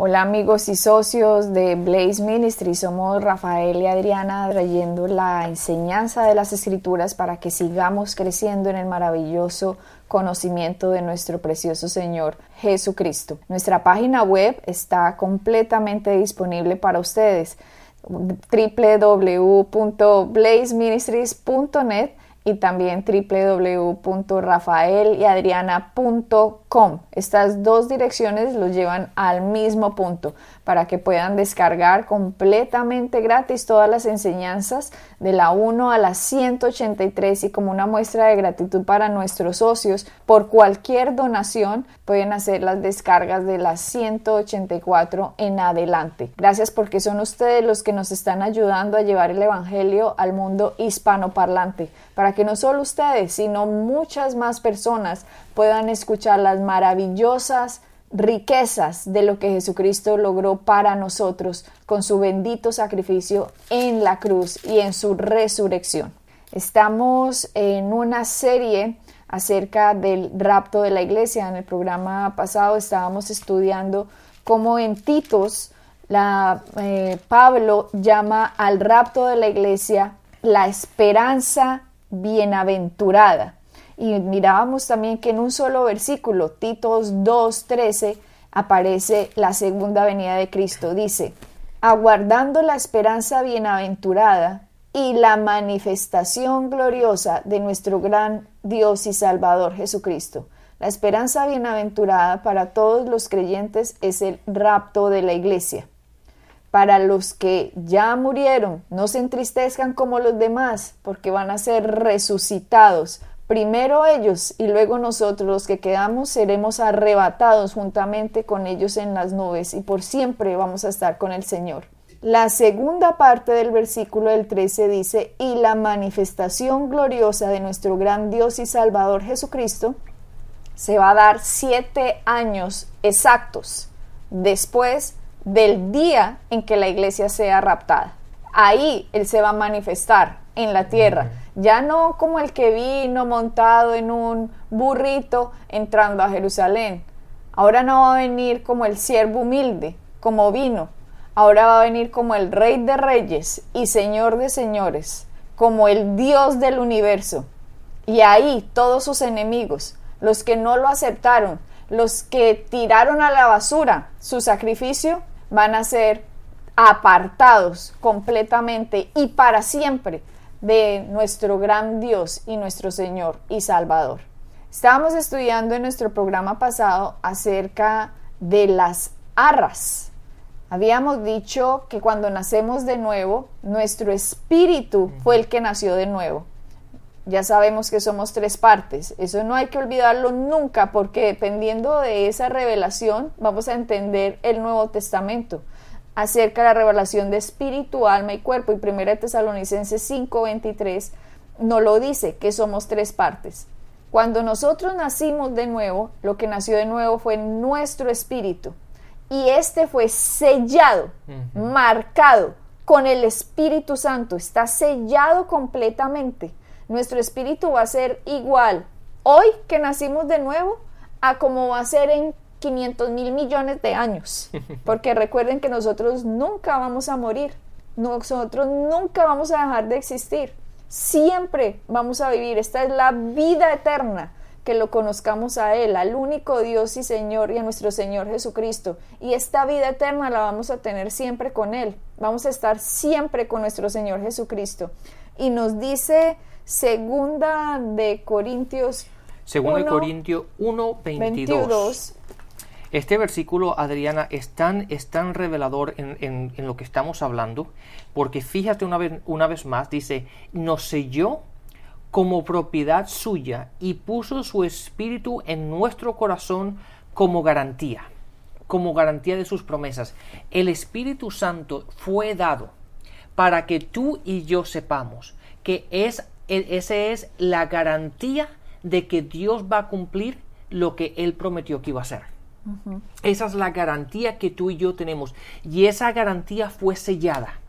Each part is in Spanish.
Hola amigos y socios de Blaze Ministries, somos Rafael y Adriana trayendo la enseñanza de las escrituras para que sigamos creciendo en el maravilloso conocimiento de nuestro precioso Señor Jesucristo. Nuestra página web está completamente disponible para ustedes www.blazeministries.net y también www.rafaelyadriana.com. Estas dos direcciones los llevan al mismo punto para que puedan descargar completamente gratis todas las enseñanzas de la 1 a la 183 y como una muestra de gratitud para nuestros socios, por cualquier donación pueden hacer las descargas de las 184 en adelante. Gracias porque son ustedes los que nos están ayudando a llevar el Evangelio al mundo hispanoparlante, para que no solo ustedes, sino muchas más personas puedan escuchar las maravillosas riquezas de lo que Jesucristo logró para nosotros con su bendito sacrificio en la cruz y en su resurrección. Estamos en una serie acerca del rapto de la iglesia. En el programa pasado estábamos estudiando cómo en Titos la, eh, Pablo llama al rapto de la iglesia la esperanza bienaventurada. Y mirábamos también que en un solo versículo, Titos 2.13, aparece la segunda venida de Cristo. Dice, aguardando la esperanza bienaventurada y la manifestación gloriosa de nuestro gran Dios y Salvador Jesucristo. La esperanza bienaventurada para todos los creyentes es el rapto de la iglesia. Para los que ya murieron, no se entristezcan como los demás, porque van a ser resucitados Primero ellos y luego nosotros los que quedamos seremos arrebatados juntamente con ellos en las nubes y por siempre vamos a estar con el Señor. La segunda parte del versículo del 13 dice, y la manifestación gloriosa de nuestro gran Dios y Salvador Jesucristo se va a dar siete años exactos después del día en que la iglesia sea raptada. Ahí Él se va a manifestar en la tierra ya no como el que vino montado en un burrito entrando a Jerusalén. Ahora no va a venir como el siervo humilde, como vino. Ahora va a venir como el rey de reyes y señor de señores, como el Dios del universo. Y ahí todos sus enemigos, los que no lo aceptaron, los que tiraron a la basura su sacrificio, van a ser apartados completamente y para siempre de nuestro gran Dios y nuestro Señor y Salvador. Estábamos estudiando en nuestro programa pasado acerca de las arras. Habíamos dicho que cuando nacemos de nuevo, nuestro espíritu fue el que nació de nuevo. Ya sabemos que somos tres partes. Eso no hay que olvidarlo nunca porque dependiendo de esa revelación vamos a entender el Nuevo Testamento acerca de la revelación de espíritu, alma y cuerpo. Y 1 Tesalonicenses 5:23 no lo dice, que somos tres partes. Cuando nosotros nacimos de nuevo, lo que nació de nuevo fue nuestro espíritu. Y este fue sellado, marcado con el Espíritu Santo. Está sellado completamente. Nuestro espíritu va a ser igual hoy que nacimos de nuevo a como va a ser en 500 mil millones de años, porque recuerden que nosotros nunca vamos a morir, nosotros nunca vamos a dejar de existir, siempre vamos a vivir, esta es la vida eterna, que lo conozcamos a Él, al único Dios y Señor y a nuestro Señor Jesucristo. Y esta vida eterna la vamos a tener siempre con Él, vamos a estar siempre con nuestro Señor Jesucristo. Y nos dice segunda de Corintios Segunda de Corintios 1, 22. Este versículo, Adriana, es tan, revelador en, lo que estamos hablando, porque fíjate una vez, una vez más, dice, nos selló como propiedad suya y puso su espíritu en nuestro corazón como garantía, como garantía de sus promesas. El Espíritu Santo fue dado para que tú y yo sepamos que es, e, esa es la garantía de que Dios va a cumplir lo que Él prometió que iba a hacer. Esa es la garantía que tú y yo tenemos. Y esa garantía fue sellada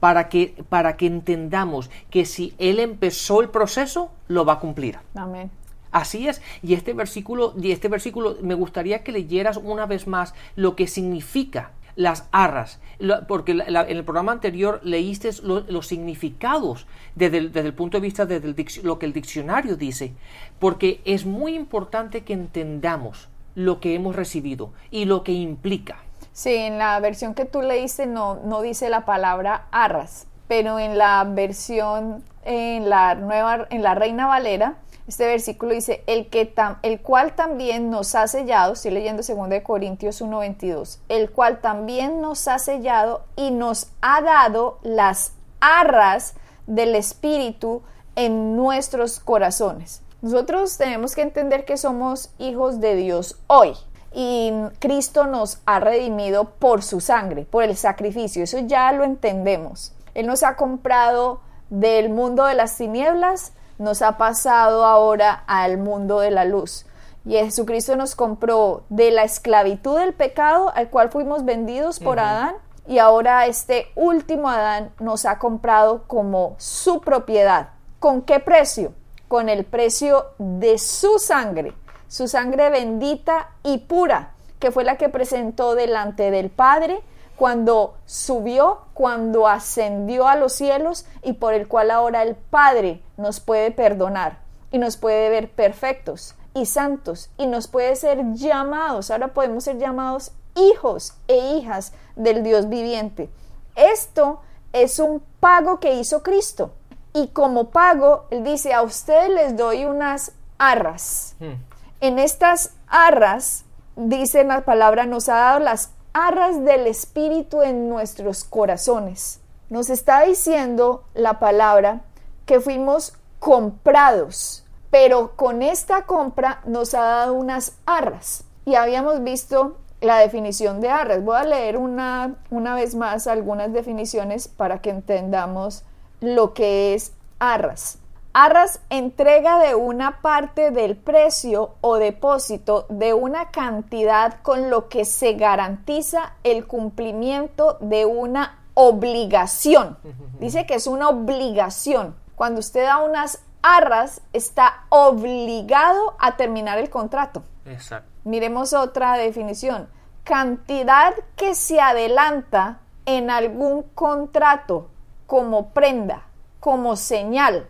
para, que, para que entendamos que si Él empezó el proceso, lo va a cumplir. Amén. Así es, y este versículo, y este versículo me gustaría que leyeras una vez más lo que significa las arras, porque en el programa anterior leíste los significados desde el, punto de vista de lo que el diccionario dice, porque es muy importante que entendamos lo que hemos recibido y lo que implica. Sí, en la versión que tú leíste no, no dice la palabra arras, pero en la versión, en la nueva, en la Reina Valera, este versículo dice, el, que el cual también nos ha sellado, estoy leyendo 2 Corintios 1.22, el cual también nos ha sellado y nos ha dado las arras del Espíritu en nuestros corazones. Nosotros tenemos que entender que somos hijos de Dios hoy y Cristo nos ha redimido por su sangre, por el sacrificio. Eso ya lo entendemos. Él nos ha comprado del mundo de las tinieblas, nos ha pasado ahora al mundo de la luz. Y Jesucristo nos compró de la esclavitud del pecado al cual fuimos vendidos por Adán y ahora este último Adán nos ha comprado como su propiedad. ¿Con qué precio? Con el precio de su sangre su sangre bendita y pura, que fue la que presentó delante del Padre cuando subió, cuando ascendió a los cielos y por el cual ahora el Padre nos puede perdonar y nos puede ver perfectos y santos y nos puede ser llamados, ahora podemos ser llamados hijos e hijas del Dios viviente. Esto es un pago que hizo Cristo y como pago, Él dice, a ustedes les doy unas arras. Hmm. En estas arras, dice la palabra, nos ha dado las arras del Espíritu en nuestros corazones. Nos está diciendo la palabra que fuimos comprados, pero con esta compra nos ha dado unas arras. Y habíamos visto la definición de arras. Voy a leer una, una vez más algunas definiciones para que entendamos lo que es arras. Arras entrega de una parte del precio o depósito de una cantidad con lo que se garantiza el cumplimiento de una obligación. Dice que es una obligación. Cuando usted da unas arras, está obligado a terminar el contrato. Exacto. Miremos otra definición. Cantidad que se adelanta en algún contrato como prenda, como señal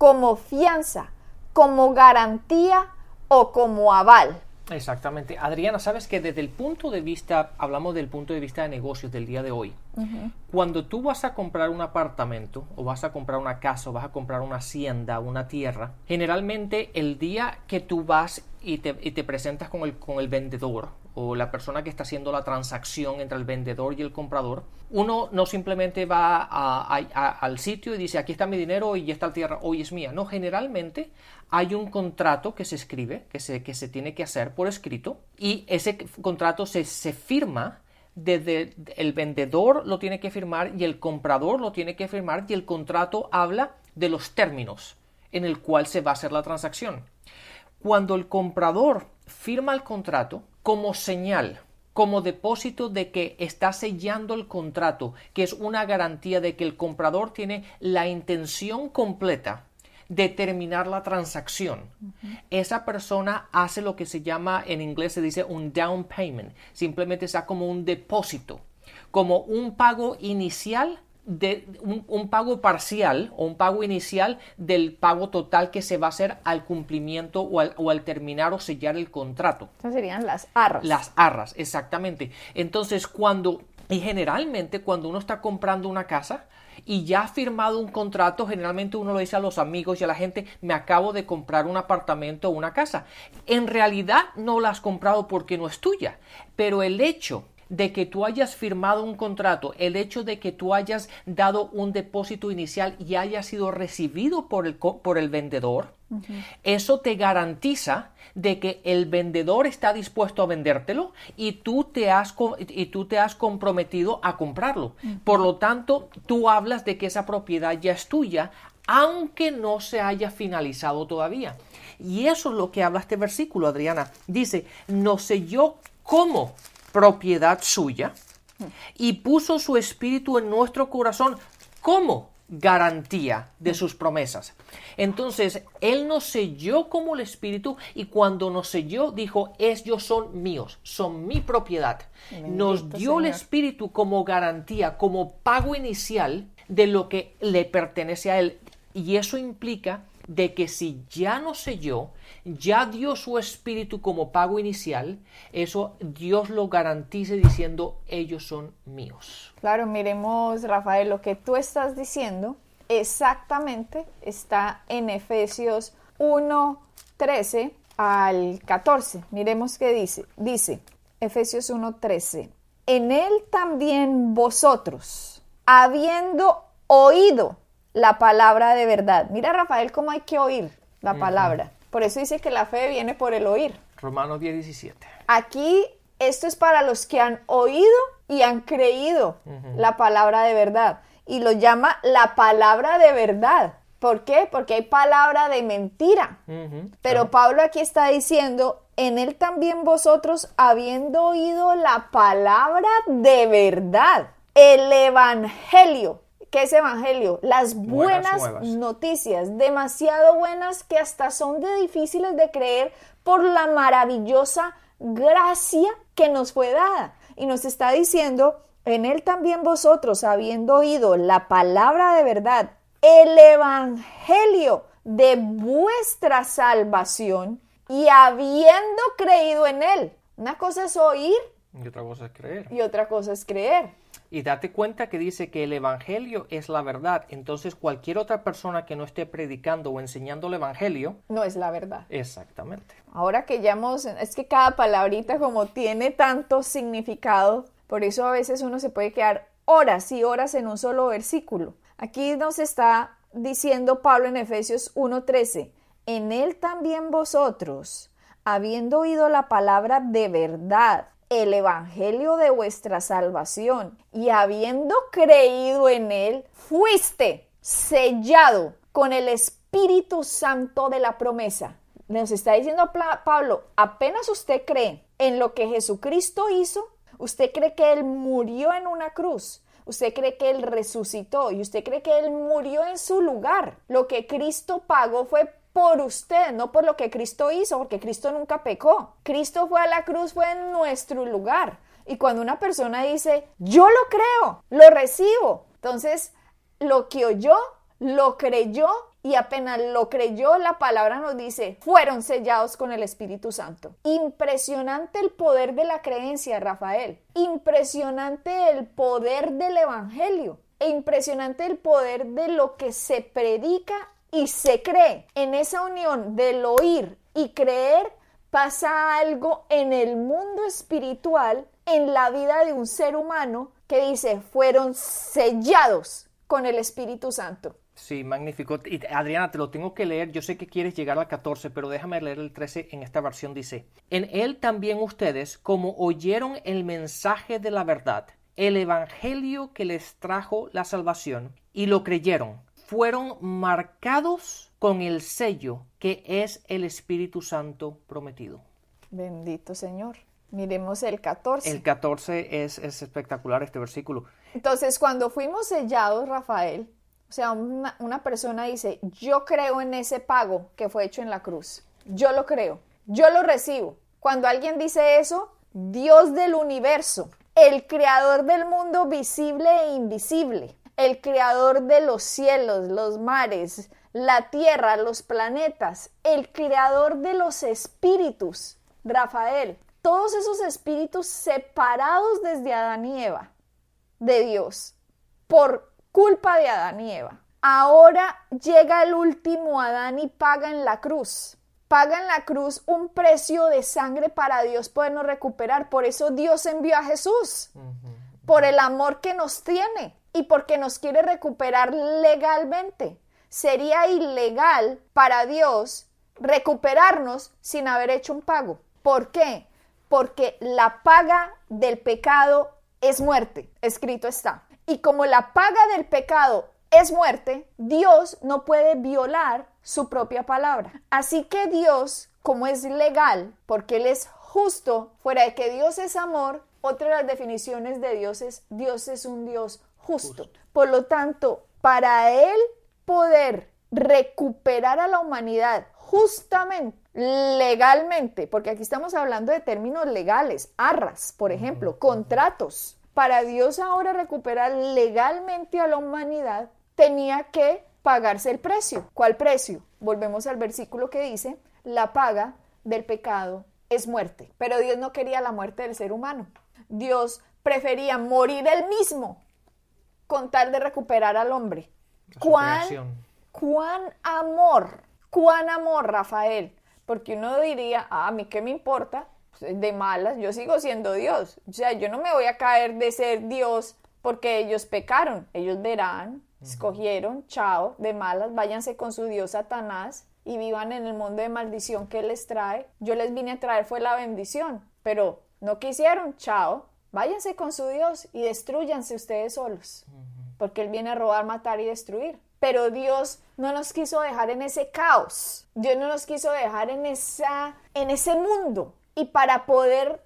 como fianza, como garantía o como aval. Exactamente. Adriana, sabes que desde el punto de vista, hablamos del punto de vista de negocios del día de hoy, cuando tú vas a comprar un apartamento o vas a comprar una casa o vas a comprar una hacienda, una tierra, generalmente el día que tú vas y te, presentas con el, con el vendedor o la persona que está haciendo la transacción entre el vendedor y el comprador, uno no simplemente va al sitio y dice aquí está mi dinero y esta tierra hoy es mía. No, generalmente hay un contrato que se escribe, que se, que se tiene que hacer por escrito y ese contrato se, se firma desde el vendedor lo tiene que firmar y el comprador lo tiene que firmar y el contrato habla de los términos en el cual se va a hacer la transacción. Cuando el comprador firma el contrato como señal, como depósito de que está sellando el contrato, que es una garantía de que el comprador tiene la intención completa de terminar la transacción. Esa persona hace lo que se llama, en inglés se dice un down payment, simplemente está como un depósito, como un pago inicial de un, pago parcial o un pago inicial del pago total que se va a hacer al cumplimiento o al, terminar o sellar el contrato. Estas serían las arras. Las arras, exactamente. Entonces, cuando, y generalmente cuando uno está comprando una casa, y ya ha firmado un contrato, generalmente uno lo dice a los amigos y a la gente, me acabo de comprar un apartamento o una casa. En realidad no la has comprado porque no es tuya, pero el hecho de que tú hayas firmado un contrato, el hecho de que tú hayas dado un depósito inicial y haya sido recibido por el, por el vendedor, eso te garantiza de que el vendedor está dispuesto a vendértelo y tú te has, y tú te has comprometido a comprarlo. Por lo tanto, tú hablas de que esa propiedad ya es tuya, aunque no se haya finalizado todavía. Y eso es lo que habla este versículo, Adriana. Dice, nos selló como propiedad suya y puso su espíritu en nuestro corazón como garantía de sus promesas. Entonces, Él nos selló como el Espíritu y cuando nos selló dijo, ellos son míos, son mi propiedad. nos dio el Espíritu como garantía, como pago inicial de lo que le pertenece a Él. Y eso implica de que si ya no selló, ya dio su espíritu como pago inicial, eso Dios lo garantice diciendo, ellos son míos. Claro, miremos, Rafael, lo que tú estás diciendo exactamente está en Efesios 1, 13 al 14. Miremos qué dice. Dice, Efesios 1, 13. En él también vosotros, habiendo oído la palabra de verdad. Mira, Rafael, cómo hay que oír la palabra. Por eso dice que la fe viene por el oír. Romanos 10, 17. Aquí esto es para los que han oído y han creído la palabra de verdad. Y lo llama la palabra de verdad. ¿Por qué? Porque hay palabra de mentira. Pero Pablo aquí está diciendo, en él también vosotros, habiendo oído la palabra de verdad, el evangelio ¿Qué es evangelio? Las buenas, noticias, demasiado buenas que hasta son de difíciles de creer por la maravillosa gracia que nos fue dada. Y nos está diciendo, en él también vosotros, habiendo oído la palabra de verdad, el evangelio de vuestra salvación y habiendo creído en él. Una cosa es oír. Y otra cosa es creer. Y otra cosa es creer. Y date cuenta que dice que el Evangelio es la verdad. Entonces cualquier otra persona que no esté predicando o enseñando el Evangelio... No es la verdad. Exactamente. Ahora que ya hemos... Es que cada palabrita como tiene tanto significado, por eso a veces uno se puede quedar horas y horas en un solo versículo. Aquí nos está diciendo Pablo en Efesios 1.13, en él también vosotros, habiendo oído la palabra de verdad, el Evangelio de vuestra salvación y habiendo creído en él, fuiste sellado con el Espíritu Santo de la promesa. Nos está diciendo Pablo, apenas usted cree en lo que Jesucristo hizo, usted cree que Él murió en una cruz, usted cree que Él resucitó y usted cree que Él murió en su lugar. Lo que Cristo pagó fue por usted, no por lo que Cristo hizo, porque Cristo nunca pecó. Cristo fue a la cruz, fue en nuestro lugar. Y cuando una persona dice, yo lo creo, lo recibo, entonces lo que oyó, lo creyó y apenas lo creyó, la palabra nos dice, fueron sellados con el Espíritu Santo. Impresionante el poder de la creencia, Rafael. Impresionante el poder del Evangelio. E impresionante el poder de lo que se predica y se cree. En esa unión del oír y creer pasa algo en el mundo espiritual, en la vida de un ser humano que dice, fueron sellados con el Espíritu Santo. Sí, magnífico. Y Adriana, te lo tengo que leer. Yo sé que quieres llegar al 14, pero déjame leer el 13 en esta versión. Dice, en él también ustedes, como oyeron el mensaje de la verdad, el evangelio que les trajo la salvación, y lo creyeron, fueron marcados con el sello que es el Espíritu Santo prometido. Bendito Señor. Miremos el 14. El 14 es, espectacular este versículo. Entonces, cuando fuimos sellados, Rafael, o sea, una, una persona dice, yo creo en ese pago que fue hecho en la cruz. Yo lo creo. Yo lo recibo. Cuando alguien dice eso, Dios del universo, el creador del mundo visible e invisible, el creador de los cielos, los mares, la tierra, los planetas, el creador de los espíritus, Rafael, todos esos espíritus separados desde Adán y Eva de Dios por culpa de Adán y Eva. Ahora llega el último Adán y paga en la cruz. Paga en la cruz un precio de sangre para Dios podernos recuperar. Por eso Dios envió a Jesús. Por el amor que nos tiene y porque nos quiere recuperar legalmente. Sería ilegal para Dios recuperarnos sin haber hecho un pago. ¿Por qué? Porque la paga del pecado es muerte, escrito está. Y como la paga del pecado es muerte, Dios no puede violar su propia palabra. Así que Dios, como es legal, porque Él es justo, fuera de que Dios es amor, otra de las definiciones de Dios es Dios es un Dios justo. Por lo tanto, para Él poder recuperar a la humanidad justamente, legalmente, porque aquí estamos hablando de términos legales, arras, por ejemplo, contratos. Para Dios ahora recuperar legalmente a la humanidad, tenía que pagarse el precio. ¿Cuál precio? Volvemos al versículo que dice, la paga del pecado es muerte. Pero Dios no quería la muerte del ser humano. Dios prefería morir él mismo con tal de recuperar al hombre. ¿Cuán, ¿Cuán amor? ¿Cuán amor, Rafael? Porque uno diría, ah, a mí qué me importa, pues, de malas, yo sigo siendo Dios. O sea, yo no me voy a caer de ser Dios porque ellos pecaron. Ellos verán, escogieron, chao, de malas, váyanse con su Dios Satanás y vivan en el mundo de maldición que les trae. Yo les vine a traer fue la bendición, pero no quisieron, chao, váyanse con su Dios y destruyanse ustedes solos, porque Él viene a robar, matar y destruir. Pero Dios no nos quiso dejar en ese caos, Dios no nos quiso dejar en, esa, en ese mundo. Y para poder,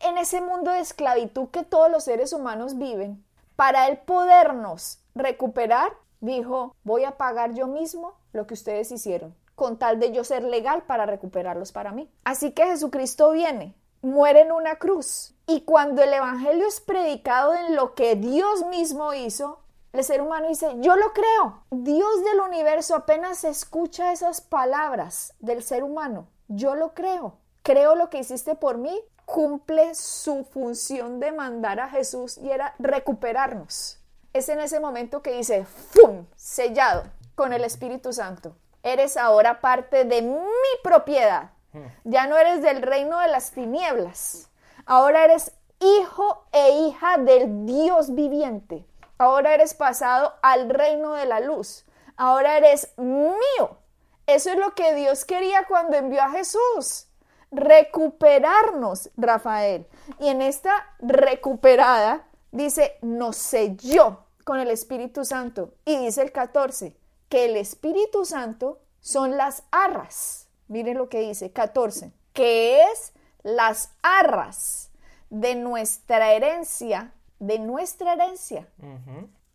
en ese mundo de esclavitud que todos los seres humanos viven, para Él podernos recuperar, dijo, voy a pagar yo mismo lo que ustedes hicieron, con tal de yo ser legal para recuperarlos para mí. Así que Jesucristo viene, muere en una cruz, y cuando el Evangelio es predicado en lo que Dios mismo hizo, el ser humano dice, yo lo creo. Dios del universo apenas escucha esas palabras del ser humano. Yo lo creo. Creo lo que hiciste por mí. Cumple su función de mandar a Jesús y era recuperarnos es en ese momento que dice, ¡fum! sellado con el Espíritu Santo. Eres ahora parte de mi propiedad. Hmm. Ya no eres del reino de las tinieblas. Ahora eres hijo e hija del Dios viviente. Ahora eres pasado al reino de la luz. Ahora eres mío. Eso es lo que Dios quería cuando envió a Jesús. Recuperarnos, Rafael. Y en esta recuperada dice, nos selló con el Espíritu Santo. Y dice el 14, que el Espíritu Santo son las arras. Miren lo que dice, 14, que es las arras de nuestra herencia, de nuestra herencia,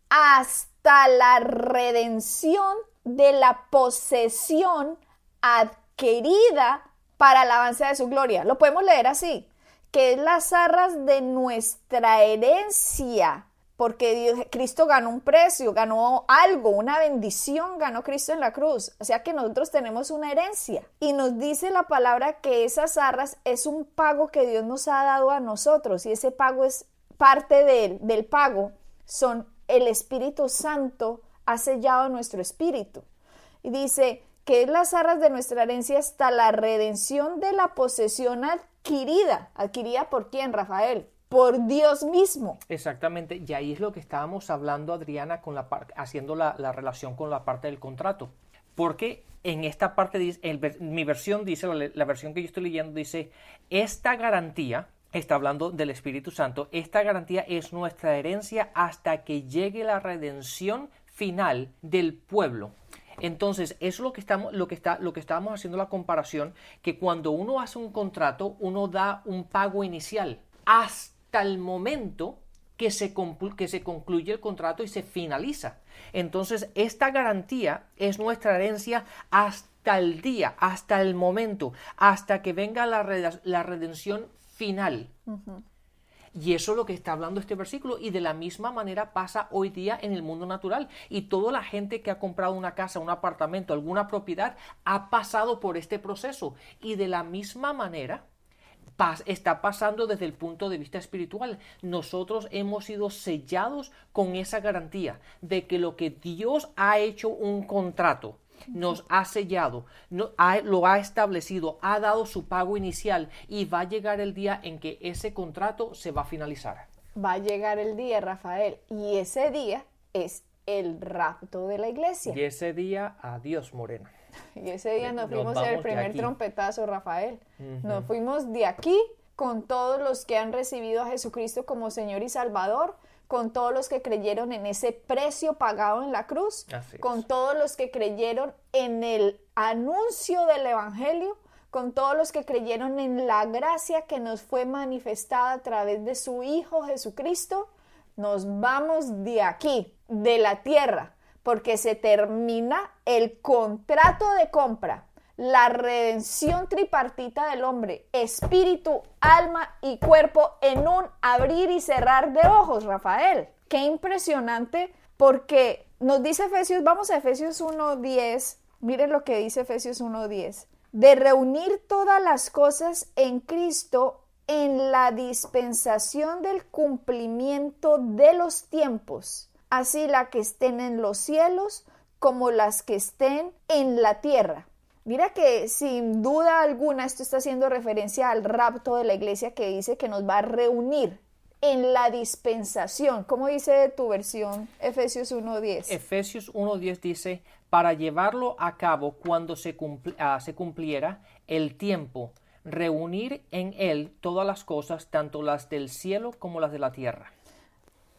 hasta la redención de la posesión adquirida para alabanza de su gloria. Lo podemos leer así que es las arras de nuestra herencia, porque Cristo ganó un precio, ganó algo, una bendición, ganó Cristo en la cruz. O sea que nosotros tenemos una herencia. Y nos dice la palabra que esas arras es un pago que Dios nos ha dado a nosotros y ese pago es parte del pago, son el Espíritu Santo ha sellado nuestro espíritu. Y dice que las arras de nuestra herencia hasta la redención de la posesión adquirida. ¿Adquirida por quién, Rafael? Por Dios mismo. Exactamente, y ahí es lo que estábamos hablando, Adriana, con la haciendo la, relación con la parte del contrato. Porque en esta parte, mi versión dice, la, versión que yo estoy leyendo dice, esta garantía, está hablando del Espíritu Santo, esta garantía es nuestra herencia hasta que llegue la redención final del pueblo. Entonces, eso es lo que estamos, lo que está, lo que estábamos haciendo la comparación, que cuando uno hace un contrato, uno da un pago inicial hasta el momento que se, que se concluye el contrato y se finaliza. Entonces, esta garantía es nuestra herencia hasta el día, hasta el momento, hasta que venga la, la redención final. Y eso es lo que está hablando este versículo. Y de la misma manera pasa hoy día en el mundo natural. Y toda la gente que ha comprado una casa, un apartamento, alguna propiedad, ha pasado por este proceso. Y de la misma manera está pasando desde el punto de vista espiritual. Nosotros hemos sido sellados con esa garantía de que lo que Dios ha hecho un contrato, nos ha sellado, no, lo ha establecido, ha dado su pago inicial y va a llegar el día en que ese contrato se va a finalizar. Va a llegar el día, Rafael, y ese día es el rapto de la iglesia. Y ese día, adiós, Morena. Y ese día nos, fuimos el primer trompetazo, Rafael. Nos fuimos de aquí con todos los que han recibido a Jesucristo como Señor y Salvador con todos los que creyeron en ese precio pagado en la cruz, con todos los que creyeron en el anuncio del Evangelio, con todos los que creyeron en la gracia que nos fue manifestada a través de su Hijo Jesucristo, nos vamos de aquí, de la tierra, porque se termina el contrato de compra, la redención tripartita del hombre, espíritu, alma y cuerpo en un abrir y cerrar de ojos, Rafael. Qué impresionante porque nos dice Efesios, vamos a Efesios 1.10, miren lo que dice Efesios 1.10, de reunir todas las cosas en Cristo en la dispensación del cumplimiento de los tiempos, así la que estén en los cielos como las que estén en la tierra. Mira que sin duda alguna esto está haciendo referencia al rapto de la iglesia que dice que nos va a reunir en la dispensación. ¿Cómo dice tu versión Efesios 1.10? Efesios 1.10 dice, para llevarlo a cabo cuando se, ah, se cumpliera el tiempo reunir en Él todas las cosas, tanto las del cielo como las de la tierra.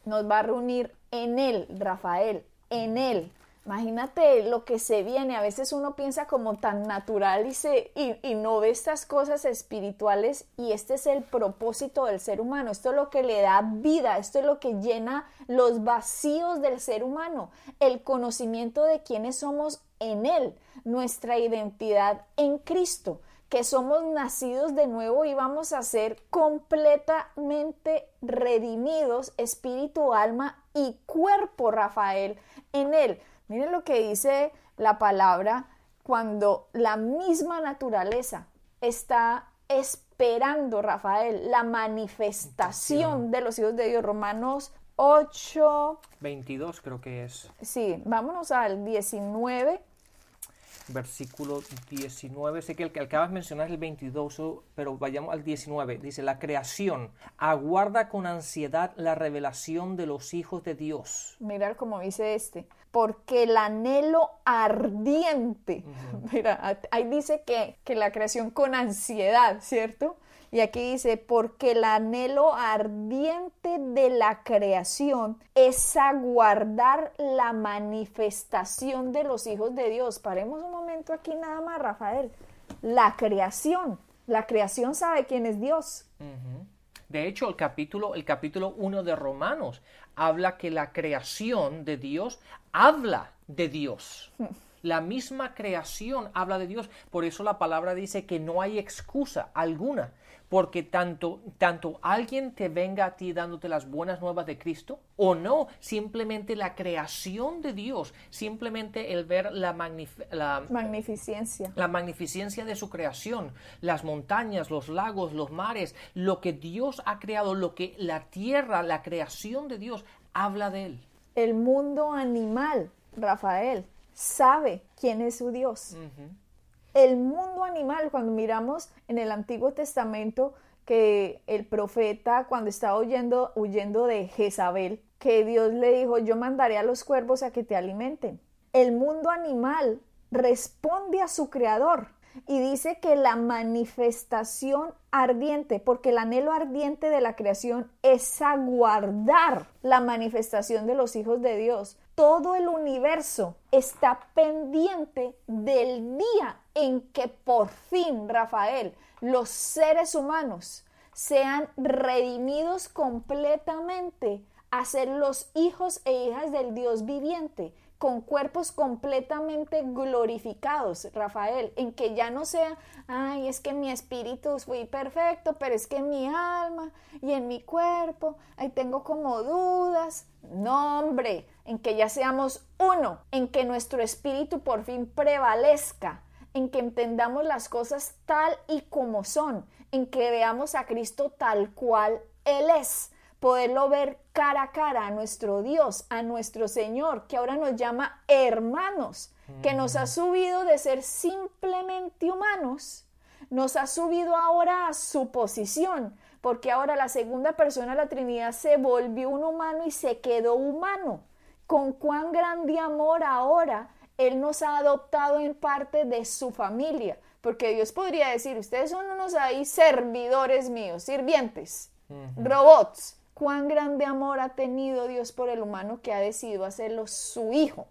Nos va a reunir en Él, Rafael, en Él. Imagínate lo que se viene. A veces uno piensa como tan natural y, se, y, no ve estas cosas espirituales y este es el propósito del ser humano. Esto es lo que le da vida, esto es lo que llena los vacíos del ser humano. El conocimiento de quiénes somos en Él, nuestra identidad en Cristo que somos nacidos de nuevo y vamos a ser completamente redimidos, espíritu, alma y cuerpo, Rafael, en él. Miren lo que dice la palabra cuando la misma naturaleza está esperando, Rafael, la manifestación de los hijos de Dios. Romanos 8. 22 creo que es. Sí, vámonos al 19 versículo 19. Sé que el que acabas de mencionar es el 22, pero vayamos al 19. Dice, la creación aguarda con ansiedad la revelación de los hijos de Dios. Mirar como dice este, porque el anhelo ardiente, mira, ahí dice que, que la creación con ansiedad, ¿cierto? Y aquí dice, porque el anhelo ardiente de la creación es aguardar la manifestación de los hijos de Dios. Paremos un momento aquí nada más, Rafael. La creación. La creación sabe quién es Dios. De hecho, el capítulo, el capítulo 1 de Romanos habla que la creación de Dios habla de Dios. La misma creación habla de Dios. Por eso la palabra dice que no hay excusa alguna porque tanto, tanto alguien te venga a ti dándote las buenas nuevas de Cristo o no, simplemente la creación de Dios, simplemente el ver la, la magnificencia. La magnificencia de su creación, las montañas, los lagos, los mares, lo que Dios ha creado, lo que la tierra, la creación de Dios habla de él. El mundo animal, Rafael, sabe quién es su Dios el mundo animal, cuando miramos en el Antiguo Testamento que el profeta cuando estaba huyendo, huyendo de Jezabel, que Dios le dijo, yo mandaré a los cuervos a que te alimenten. El mundo animal responde a su creador y dice que la manifestación ardiente, porque el anhelo ardiente de la creación es aguardar la manifestación de los hijos de Dios. Todo el universo está pendiente del día en que por fin, Rafael, los seres humanos sean redimidos completamente a ser los hijos e hijas del Dios viviente, con cuerpos completamente glorificados, Rafael, en que ya no sea, ay, es que mi espíritu fue perfecto, pero es que en mi alma y en mi cuerpo, ahí tengo como dudas. No, hombre, en que ya seamos uno, en que nuestro espíritu por fin prevalezca en que entendamos las cosas tal y como son, en que veamos a Cristo tal cual Él es, poderlo ver cara a cara a nuestro Dios, a nuestro Señor, que ahora nos llama hermanos, que nos ha subido de ser simplemente humanos, nos ha subido ahora a su posición, porque ahora la segunda persona de la Trinidad se volvió un humano y se quedó humano. Con cuán grande amor ahora él nos ha adoptado en parte de su familia, porque Dios podría decir, ustedes son unos ahí servidores míos, sirvientes, robots, cuán grande amor ha tenido Dios por el humano que ha decidido hacerlo su hijo.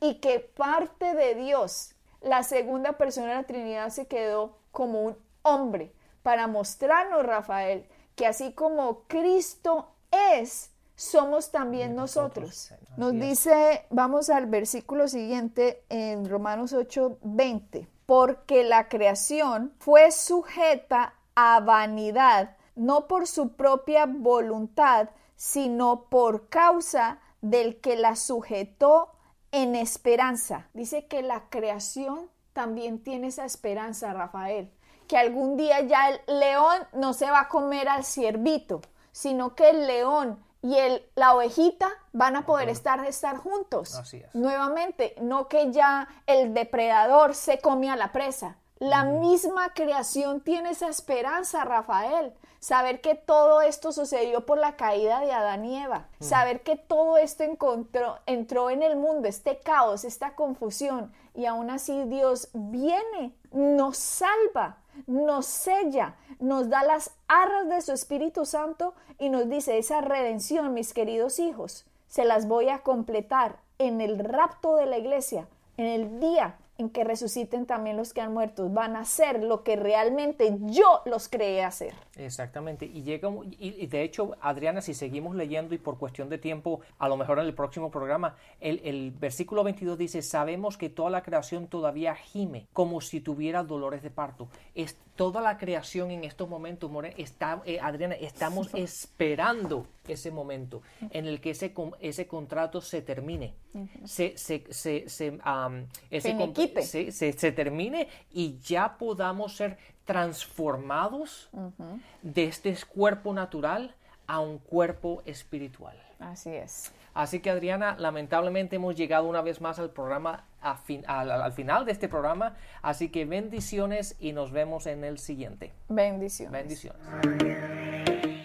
Y que parte de Dios, la segunda persona de la Trinidad, se quedó como un hombre para mostrarnos, Rafael, que así como Cristo es, somos también nosotros. Nos dice, vamos al versículo siguiente en Romanos 8, 20, porque la creación fue sujeta a vanidad, no por su propia voluntad, sino por causa del que la sujetó en esperanza. Dice que la creación también tiene esa esperanza, Rafael, que algún día ya el león no se va a comer al ciervito, sino que el león y el, la ovejita van a poder estar, estar juntos. Nuevamente, no que ya el depredador se come a la presa, la misma creación tiene esa esperanza, Rafael. Saber que todo esto sucedió por la caída de Adán y Eva. Saber que todo esto encontró, entró en el mundo, este caos, esta confusión. Y aún así Dios viene, nos salva, nos sella, nos da las arras de su Espíritu Santo y nos dice, esa redención, mis queridos hijos, se las voy a completar en el rapto de la iglesia, en el día en que resuciten también los que han muerto, van a hacer lo que realmente yo los creé hacer. Exactamente, y llega y, de hecho, Adriana, si seguimos leyendo y por cuestión de tiempo, a lo mejor en el próximo programa, el, el versículo 22 dice, sabemos que toda la creación todavía gime como si tuviera dolores de parto. Es toda la creación en estos momentos, está, eh, Adriana, estamos esperando ese momento en el que ese, ese contrato se termine, se, se, se, se, ese, se, termine y ya podamos ser transformados de este cuerpo natural a un cuerpo espiritual. Así es. Así que Adriana, lamentablemente hemos llegado una vez más al programa, al, final de este programa, así que bendiciones y nos vemos en el siguiente. Bendiciones. Bendiciones.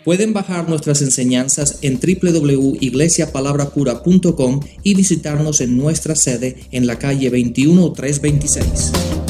Pueden bajar nuestras enseñanzas en www.iglesiapalabracura.com y visitarnos en nuestra sede en la calle 21326.